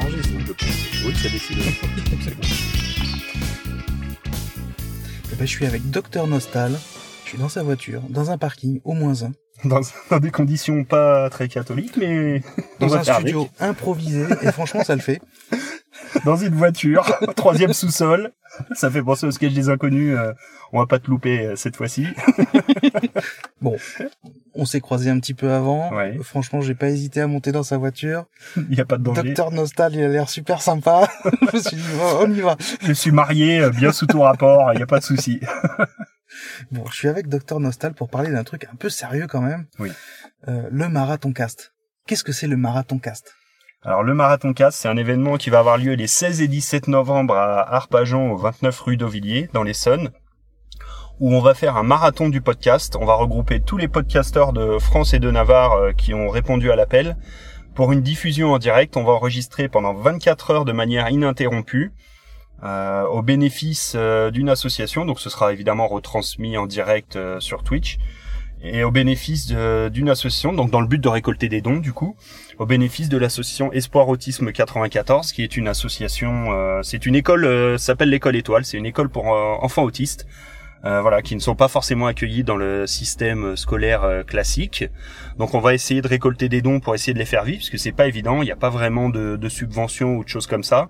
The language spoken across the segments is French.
Arrangé, ça. Oui, décidé. Eh ben, je suis avec Docteur Nostal. Je suis dans sa voiture, dans un parking, au moins un, Dans, dans des conditions pas très catholiques, mais dans un studio improvisé, et franchement, ça le fait. Dans une voiture, troisième sous-sol. Ça fait penser au sketch des inconnus. euh, on va pas te louper euh, cette fois-ci. Bon, on s'est croisé un petit peu avant. Ouais. Franchement, j'ai pas hésité à monter dans sa voiture. Il y a pas de danger. Docteur Nostal, il a l'air super sympa. je me suis dit, oh, on y va. Je suis marié, euh, bien sous ton rapport. Il y a pas de souci. Bon, je suis avec Docteur Nostal pour parler d'un truc un peu sérieux quand même. Oui. Euh, le marathon cast. Qu'est-ce que c'est le marathon cast? Alors le Marathon Cast, c'est un événement qui va avoir lieu les 16 et 17 novembre à Arpajon au 29 rue d'Auvilliers dans l'Essonne où on va faire un marathon du podcast. On va regrouper tous les podcasteurs de France et de Navarre euh, qui ont répondu à l'appel. Pour une diffusion en direct, on va enregistrer pendant 24 heures de manière ininterrompue euh, au bénéfice euh, d'une association. Donc ce sera évidemment retransmis en direct euh, sur Twitch et au bénéfice d'une association, donc dans le but de récolter des dons du coup, au bénéfice de l'association Espoir Autisme 94, qui est une association, c'est une école, s'appelle l'école étoile, c'est une école pour enfants autistes, euh, voilà, qui ne sont pas forcément accueillis dans le système scolaire euh, classique. Donc on va essayer de récolter des dons pour essayer de les faire vivre, parce que c'est pas évident, il n'y a pas vraiment de, de subventions ou de choses comme ça.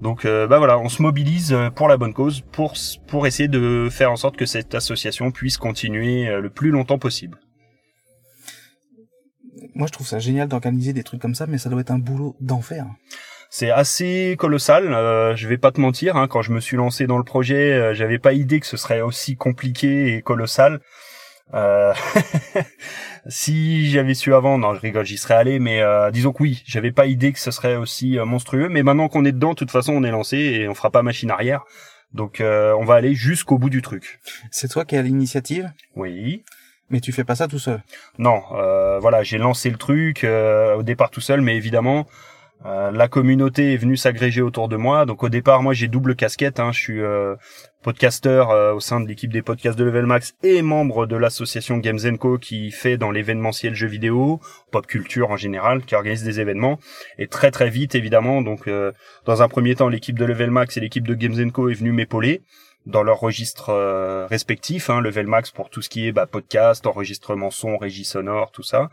Donc euh, bah voilà, on se mobilise euh, pour la bonne cause, pour pour essayer de faire en sorte que cette association puisse continuer le plus longtemps possible. Moi, je trouve ça génial d'organiser des trucs comme ça, mais ça doit être un boulot d'enfer. C'est assez colossal. Euh, je vais pas te mentir, hein, quand je me suis lancé dans le projet, euh, j'avais pas idée que ce serait aussi compliqué et colossal. Euh, si j'avais su avant, non, je rigole, j'y serais allé, mais euh, disons que oui, j'avais pas idée que ce serait aussi euh, monstrueux. Mais maintenant qu'on est dedans, de toute façon, on est lancé et on fera pas machine arrière. Donc, euh, on va aller jusqu'au bout du truc. C'est toi qui as l'initiative, Oui. mais tu fais pas ça tout seul? Non, euh, voilà, j'ai lancé le truc euh, au départ tout seul, mais évidemment, euh, la communauté est venue s'agréger autour de moi. Donc au départ, moi j'ai double casquette. Hein, je suis euh, podcasteur euh, au sein de l'équipe des podcasts de Level Max et membre de l'association Games Co qui fait dans l'événementiel jeux vidéo, pop culture en général, qui organise des événements. Et très très vite, évidemment, donc euh, dans un premier temps, l'équipe de Level Max et l'équipe de Games Co est venue m'épauler dans leurs registres respectifs, hein, Level Max pour tout ce qui est bah, podcast, enregistrement son, régie sonore, tout ça,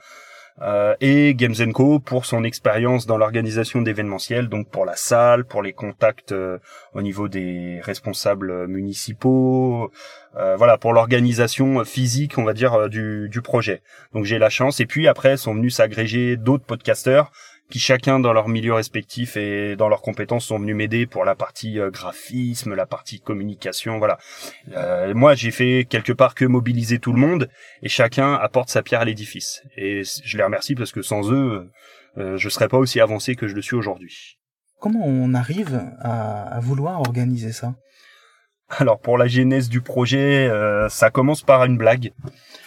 euh, et Games Co pour son expérience dans l'organisation d'événementiels, donc pour la salle, pour les contacts euh, au niveau des responsables municipaux, euh, voilà, pour l'organisation physique, on va dire, euh, du, du projet. Donc j'ai la chance, et puis après sont venus s'agréger d'autres podcasteurs qui chacun dans leur milieu respectif et dans leurs compétences sont venus m'aider pour la partie euh, graphisme, la partie communication, voilà. Euh, moi, j'ai fait quelque part que mobiliser tout le monde et chacun apporte sa pierre à l'édifice. Et je les remercie parce que sans eux, euh, je serais pas aussi avancé que je le suis aujourd'hui. Comment on arrive à, à vouloir organiser ça? Alors pour la genèse du projet, euh, ça commence par une blague.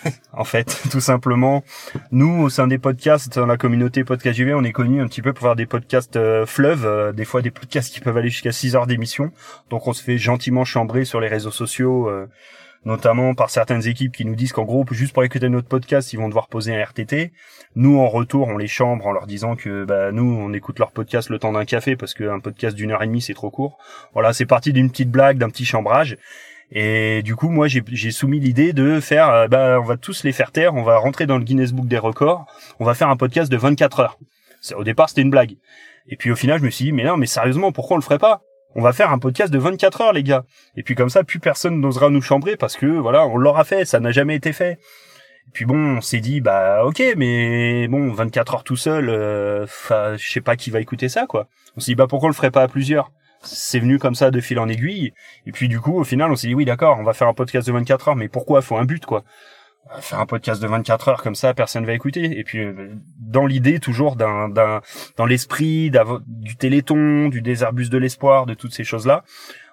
en fait, tout simplement, nous au sein des podcasts, dans la communauté Podcast JV, on est connu un petit peu pour faire des podcasts euh, fleuves, euh, des fois des podcasts qui peuvent aller jusqu'à 6 heures d'émission. Donc on se fait gentiment chambrer sur les réseaux sociaux, euh, notamment par certaines équipes qui nous disent qu'en gros, juste pour écouter notre podcast, ils vont devoir poser un RTT. Nous, en retour, on les chambre en leur disant que bah, nous, on écoute leur podcast le temps d'un café parce qu'un podcast d'une heure et demie, c'est trop court. Voilà, c'est parti d'une petite blague, d'un petit chambrage. Et du coup, moi, j'ai soumis l'idée de faire, euh, bah, on va tous les faire taire, on va rentrer dans le Guinness Book des records, on va faire un podcast de 24 heures. Au départ, c'était une blague. Et puis au final, je me suis dit, mais non, mais sérieusement, pourquoi on le ferait pas? On va faire un podcast de 24 heures, les gars. Et puis comme ça, plus personne n'osera nous chambrer parce que voilà, on l'aura fait, ça n'a jamais été fait. Et puis bon, on s'est dit, bah ok, mais bon, 24 heures tout seul, euh, je sais pas qui va écouter ça, quoi. On s'est dit, bah pourquoi on le ferait pas à plusieurs? C'est venu comme ça de fil en aiguille. Et puis du coup, au final, on s'est dit oui, d'accord, on va faire un podcast de 24 heures, mais pourquoi? Faut un but, quoi. Faire un podcast de 24 heures comme ça, personne va écouter. Et puis euh, dans l'idée toujours d'un, d'un, dans l'esprit du Téléthon, du Désherbus de l'espoir, de toutes ces choses-là,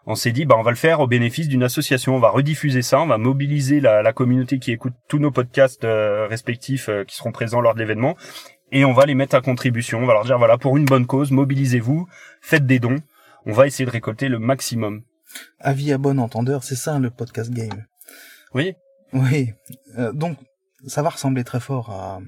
on s'est dit bah on va le faire au bénéfice d'une association. On va rediffuser ça, on va mobiliser la, la communauté qui écoute tous nos podcasts euh, respectifs euh, qui seront présents lors de l'événement. Et on va les mettre à contribution. On va leur dire voilà pour une bonne cause, mobilisez-vous, faites des dons on va essayer de récolter le maximum. Avis à bon entendeur, c'est ça le podcast game. Oui. Oui. Euh, donc, ça va ressembler très fort à,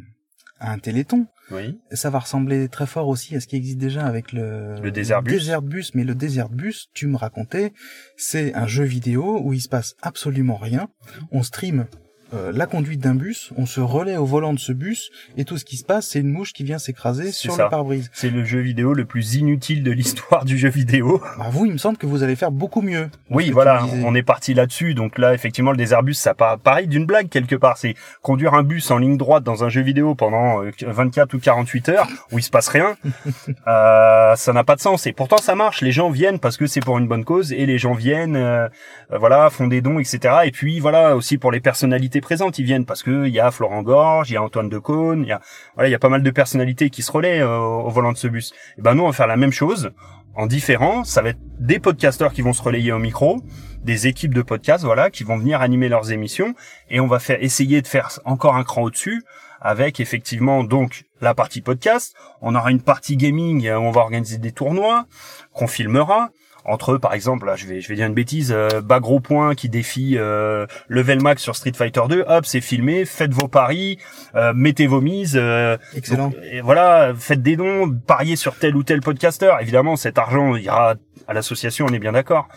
à un téléthon. Oui. Ça va ressembler très fort aussi à ce qui existe déjà avec le, Le Desert Bus. Desert Bus. Mais le Desert Bus, tu me racontais, c'est un jeu vidéo où il se passe absolument rien. On stream euh, la conduite d'un bus, on se relaie au volant de ce bus, et tout ce qui se passe, c'est une mouche qui vient s'écraser sur ça. le pare-brise. C'est le jeu vidéo le plus inutile de l'histoire du jeu vidéo. Bah, vous, il me semble que vous allez faire beaucoup mieux. Oui, voilà, on est parti là-dessus. Donc là, effectivement, le Deserbus, ça part pareil d'une blague quelque part. C'est conduire un bus en ligne droite dans un jeu vidéo pendant euh, 24 ou 48 heures où il se passe rien. euh, ça n'a pas de sens. Et pourtant, ça marche. Les gens viennent parce que c'est pour une bonne cause et les gens viennent, euh, euh, voilà, font des dons, etc. Et puis voilà, aussi pour les personnalités présentes, ils viennent parce que il y a Florent Gorge, il y a Antoine Decaune, il y a voilà, il y a pas mal de personnalités qui se relaient euh, au volant de ce bus. Et ben nous, on va faire la même chose en différent. Ça va être des podcasteurs qui vont se relayer au micro, des équipes de podcasts, voilà, qui vont venir animer leurs émissions, et on va faire essayer de faire encore un cran au-dessus avec effectivement donc la partie podcast. On aura une partie gaming euh, où on va organiser des tournois qu'on filmera. Entre eux, par exemple, là, je vais, je vais dire une bêtise, euh, bas gros point qui défie euh, level max sur Street Fighter 2. Hop, c'est filmé. Faites vos paris, euh, mettez vos mises. euh, Excellent. donc, et voilà, faites des dons, pariez sur tel ou tel podcasteur. Évidemment, cet argent ira à l'association, on est bien d'accord.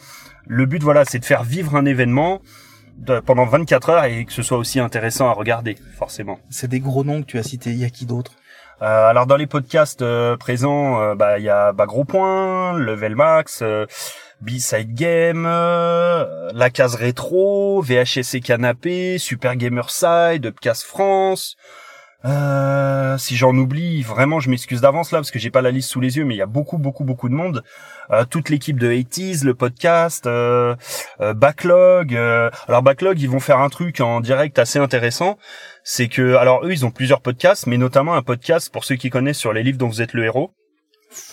Le but, voilà, c'est de faire vivre un événement de- pendant 24 heures et que ce soit aussi intéressant à regarder, forcément. C'est des gros noms que tu as cités. Il y a qui d'autre? Euh, alors dans les podcasts euh, présents, euh, bah il y a bah, Gros Point, Level Max, euh, B-Side Game, La Case Rétro, VHS et Canapé, Super Gamer Side, Upcast France. Euh, si j'en oublie, vraiment, je m'excuse d'avance là parce que j'ai pas la liste sous les yeux, mais il y a beaucoup, beaucoup, beaucoup de monde. Euh, toute l'équipe de 80s, le podcast, euh, euh, Backlog. euh, alors Backlog, ils vont faire un truc en direct assez intéressant. C'est que, alors eux, ils ont plusieurs podcasts, mais notamment un podcast pour ceux qui connaissent sur les livres dont vous êtes le héros.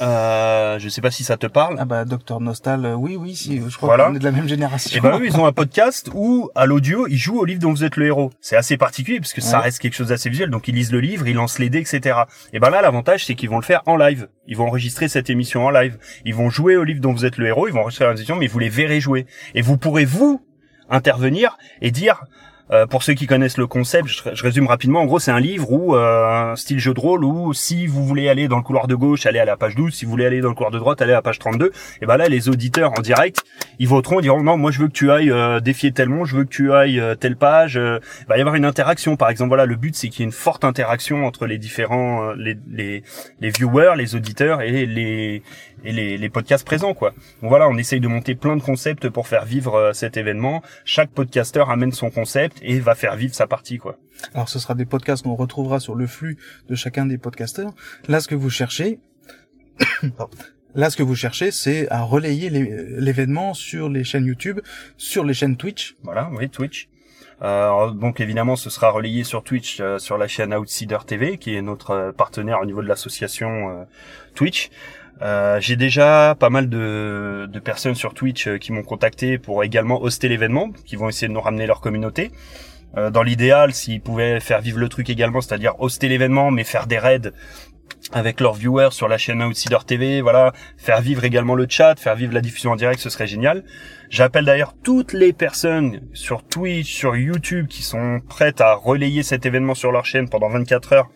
Euh, je sais pas si ça te parle. Ah bah Docteur Nostal, euh, oui, oui, si, je crois Voilà. qu'on est de la même génération. Et ben eux, ils ont un podcast où, à l'audio, ils jouent au livre dont vous êtes le héros. C'est assez particulier parce que ça reste quelque chose d'assez visuel. Donc ils lisent le livre, ils lancent les dés, etc. Et ben là, l'avantage, c'est qu'ils vont le faire en live. Ils vont enregistrer cette émission en live. Ils vont jouer au livre dont vous êtes le héros. Ils vont enregistrer l'émission, mais vous les verrez jouer. Et vous pourrez vous intervenir et dire. Euh, pour ceux qui connaissent le concept, je, je résume rapidement. En gros, c'est un livre où euh, un style jeu de rôle où si vous voulez aller dans le couloir de gauche, allez à la page 12. Si vous voulez aller dans le couloir de droite, allez à la page 32. Et ben là, les auditeurs en direct, ils voteront, ils diront non, moi je veux que tu ailles euh, défier tel monstre, je veux que tu ailles euh, telle page. euh, il va y avoir une interaction, par exemple. Voilà, le but c'est qu'il y ait une forte interaction entre les différents, euh, les, les les viewers, les auditeurs et les et les, les podcasts présents, quoi. Donc voilà, on essaye de monter plein de concepts pour faire vivre cet événement. Chaque podcasteur amène son concept et va faire vivre sa partie, quoi. Alors ce sera des podcasts qu'on retrouvera sur le flux de chacun des podcasteurs. Là, ce que vous cherchez, là, ce que vous cherchez, c'est à relayer l'événement sur les chaînes YouTube, sur les chaînes Twitch. Voilà, oui, Twitch. Euh, donc évidemment, ce sera relayé sur Twitch, euh, sur la chaîne Outsider TV, qui est notre euh, partenaire au niveau de l'association euh, Twitch. Euh, J'ai déjà pas mal de, de personnes sur Twitch qui m'ont contacté pour également hoster l'événement, qui vont essayer de nous ramener leur communauté. Euh, dans l'idéal, s'ils pouvaient faire vivre le truc également, c'est-à-dire hoster l'événement, mais faire des raids avec leurs viewers sur la chaîne Outsider TV, voilà, faire vivre également le chat, faire vivre la diffusion en direct, ce serait génial. J'appelle d'ailleurs toutes les personnes sur Twitch, sur YouTube qui sont prêtes à relayer cet événement sur leur chaîne pendant 24 heures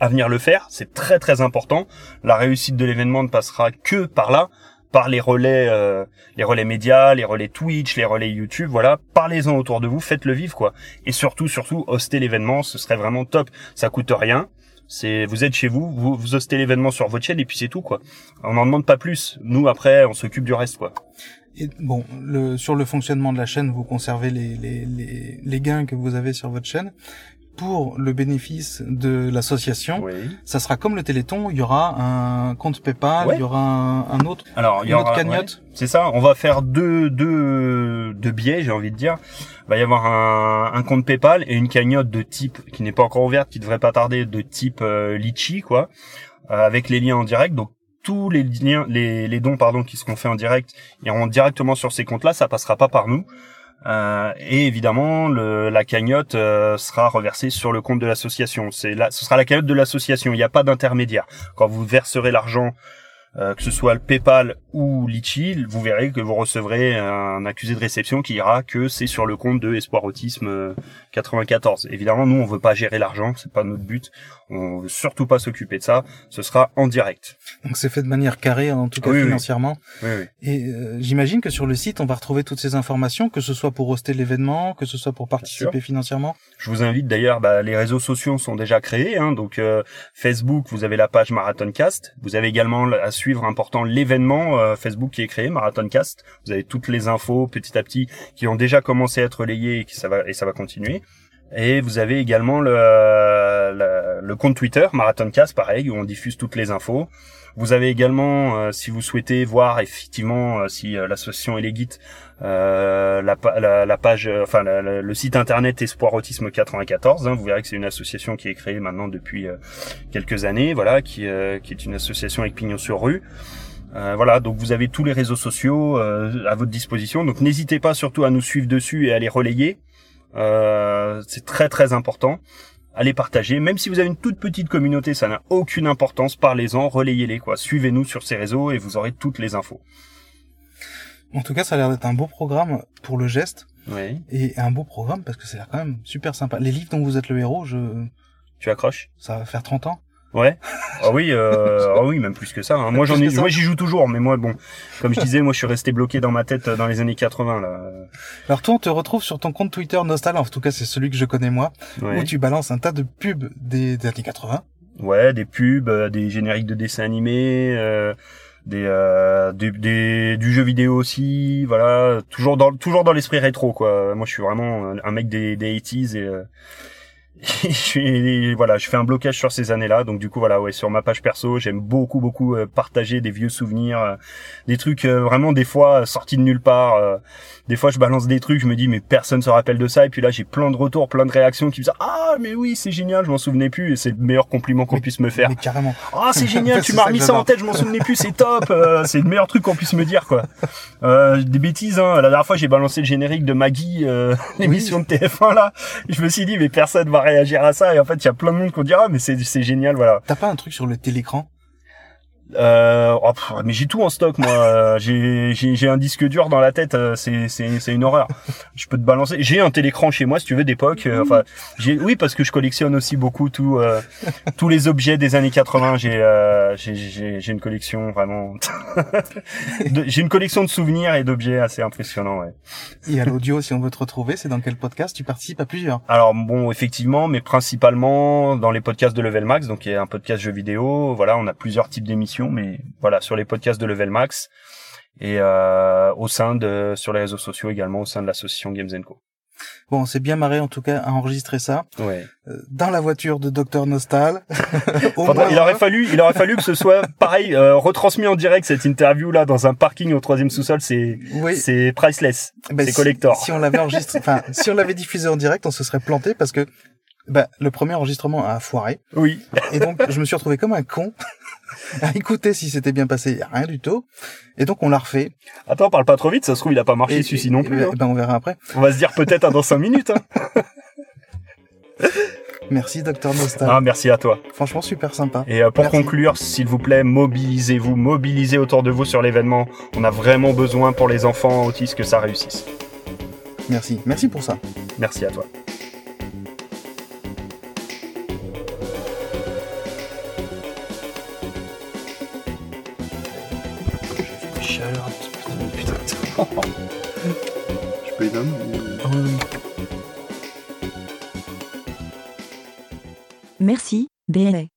à venir le faire. C'est très très important. La réussite de l'événement ne passera que par là, par les relais, euh, les relais médias, les relais Twitch, les relais YouTube. Voilà, parlez-en autour de vous, faites-le vivre quoi. Et surtout, surtout, hoster l'événement, ce serait vraiment top. Ça coûte rien. C'est, vous êtes chez vous, vous, vous hostez l'événement sur votre chaîne et puis c'est tout quoi. On n'en demande pas plus. Nous après, on s'occupe du reste quoi. Et bon, le, sur le fonctionnement de la chaîne, vous conservez les, les, les, les gains que vous avez sur votre chaîne. Pour le bénéfice de l'association, Oui. ça sera comme le Téléthon, il y aura un compte PayPal, Ouais. il y aura un, un autre. Alors, il y Une aura autre cagnotte ouais, c'est ça. On va faire deux deux deux biais, j'ai envie de dire. Il va y avoir un, un compte PayPal et une cagnotte de type qui n'est pas encore ouverte, qui devrait pas tarder, de type euh, Litchi, quoi, euh, avec les liens en direct. Donc tous les liens, les, les dons pardon qui seront faits en direct iront directement sur ces comptes-là. Ça passera pas par nous. Euh, et évidemment, le, la cagnotte euh, sera reversée sur le compte de l'association. C'est là, ce sera la cagnotte de l'association. Il n'y a pas d'intermédiaire. Quand vous verserez l'argent euh, que ce soit le PayPal ou Litchi, vous verrez que vous recevrez un accusé de réception qui ira que c'est sur le compte de Espoir Autisme euh, 94. Évidemment, nous on veut pas gérer l'argent, c'est pas notre but. On veut surtout pas s'occuper de ça. Ce sera en direct. Donc c'est fait de manière carrée, en tout cas Oui, financièrement. Oui, oui. Et euh, j'imagine que sur le site, on va retrouver toutes ces informations, que ce soit pour hoster l'événement, que ce soit pour participer financièrement. Je vous invite d'ailleurs, bah, les réseaux sociaux sont déjà créés. Hein, donc euh, Facebook, vous avez la page Marathoncast. Vous avez également à suivre important l'événement euh, Facebook qui est créé, Marathoncast. Vous avez toutes les infos petit à petit qui ont déjà commencé à être relayées et qui ça va et ça va continuer. Et vous avez également le, le, le compte Twitter Marathoncast, pareil, où on diffuse toutes les infos. Vous avez également, euh, si vous souhaitez voir effectivement euh, si euh, l'association Elegit, euh, la, pa- la, la page, enfin la- la- le site internet Espoir Autisme 94. hein, vous verrez que c'est une association qui est créée maintenant depuis quelques années, voilà, qui, qui est une association avec pignon sur rue. Euh, voilà, donc vous avez tous les réseaux sociaux euh, à votre disposition. Donc n'hésitez pas surtout à nous suivre dessus et à les relayer. Euh, c'est très très important. Allez partager, même si vous avez une toute petite communauté, ça n'a aucune importance. Parlez-en, relayez-les quoi. Suivez-nous sur ces réseaux et vous aurez toutes les infos. En tout cas, ça a l'air d'être un beau programme pour le geste Oui. et un beau programme parce que c'est quand même super sympa. Les livres dont vous êtes le héros, je, Tu accroches? ça va faire 30 ans. Ouais. Ah oui, euh, ah oui, même plus que ça. hein. Moi j'en ai, moi j'y joue toujours, mais moi bon, comme je disais, moi je suis resté bloqué dans ma tête euh, dans les années 80 là. Alors toi, on te retrouve sur ton compte Twitter Nostal, en tout cas c'est celui que je connais moi, Ouais. où tu balances un tas de pubs des, des années 80. Ouais, des pubs, euh, des génériques de dessins animés, euh, des, euh, des, des- du jeu vidéo aussi, voilà, toujours dans toujours dans l'esprit rétro quoi. Moi je suis vraiment un- un mec des, des 80s et euh, je suis voilà, je fais un blocage sur ces années-là, donc du coup voilà, ouais, sur ma page perso, j'aime beaucoup beaucoup euh, partager des vieux souvenirs, euh, des trucs euh, vraiment des fois sortis de nulle part. euh, des fois je balance des trucs, je me dis mais personne se rappelle de ça, et puis là j'ai plein de retours, plein de réactions qui me disent ah mais oui c'est génial, je m'en souvenais plus, et c'est le meilleur compliment qu'on puisse me faire. Mais carrément. Ah c'est génial, tu m'as remis ça en tête, je m'en souvenais plus, c'est top, c'est le meilleur truc qu'on puisse me dire quoi. Euh, des bêtises, hein. La dernière fois j'ai balancé le générique de Maggie, euh, l'émission de TF1 là. Je me suis dit mais personne va réagir à ça et en fait il y a plein de monde qui vont dire ah mais c'est c'est génial voilà. T'as pas un truc sur le télécran? Euh, oh, pff, mais j'ai tout en stock moi. Euh, j'ai un disque dur dans la tête, euh, c'est une horreur. Je peux te balancer. J'ai un télécran chez moi si tu veux d'époque. euh, Enfin j'ai oui parce que je collectionne aussi beaucoup tout euh, tous les objets des années 80. J'ai euh, j'ai une collection vraiment. j'ai une collection de souvenirs et d'objets assez impressionnants. Ouais. Et à l'audio, si on veut te retrouver, c'est dans quel podcast? Tu participes à plusieurs. Alors bon, effectivement, mais principalement dans les podcasts de Level Max, donc il y a un podcast jeux vidéo. Voilà, on a plusieurs types d'émissions, mais voilà sur les podcasts de Level Max et euh, au sein de sur les réseaux sociaux également au sein de l'association Games Co. Bon, on s'est bien marré en tout cas à enregistrer ça Ouais. euh, dans la voiture de Dr Nostal. Il aurait fallu, il aurait fallu que ce soit pareil, euh, retransmis en direct cette interview là dans un parking au troisième sous-sol, c'est Oui. c'est priceless, Ben, c'est si- collector. Si, on l'avait enregistré, enfin, si on l'avait diffusé en direct, on se serait planté parce que bah, le premier enregistrement a foiré. Oui. Et donc, je me suis retrouvé comme un con à écouter si c'était bien passé, rien du tout. Et donc, on l'a refait. Attends, parle pas trop vite, ça se trouve il a pas marché celui-ci non plus. et- hein. ben, on verra après. On va se dire peut-être dans cinq minutes. Hein. Merci, Dr Nostal. Ah, merci à toi. Franchement, super sympa. Et euh, pour Merci. conclure, s'il vous plaît, mobilisez-vous, mobilisez autour de vous sur l'événement. On a vraiment besoin pour les enfants autistes que ça réussisse. Merci. Merci pour ça. Merci à toi. Chaleur. Putain. Je peux les Merci, BLA.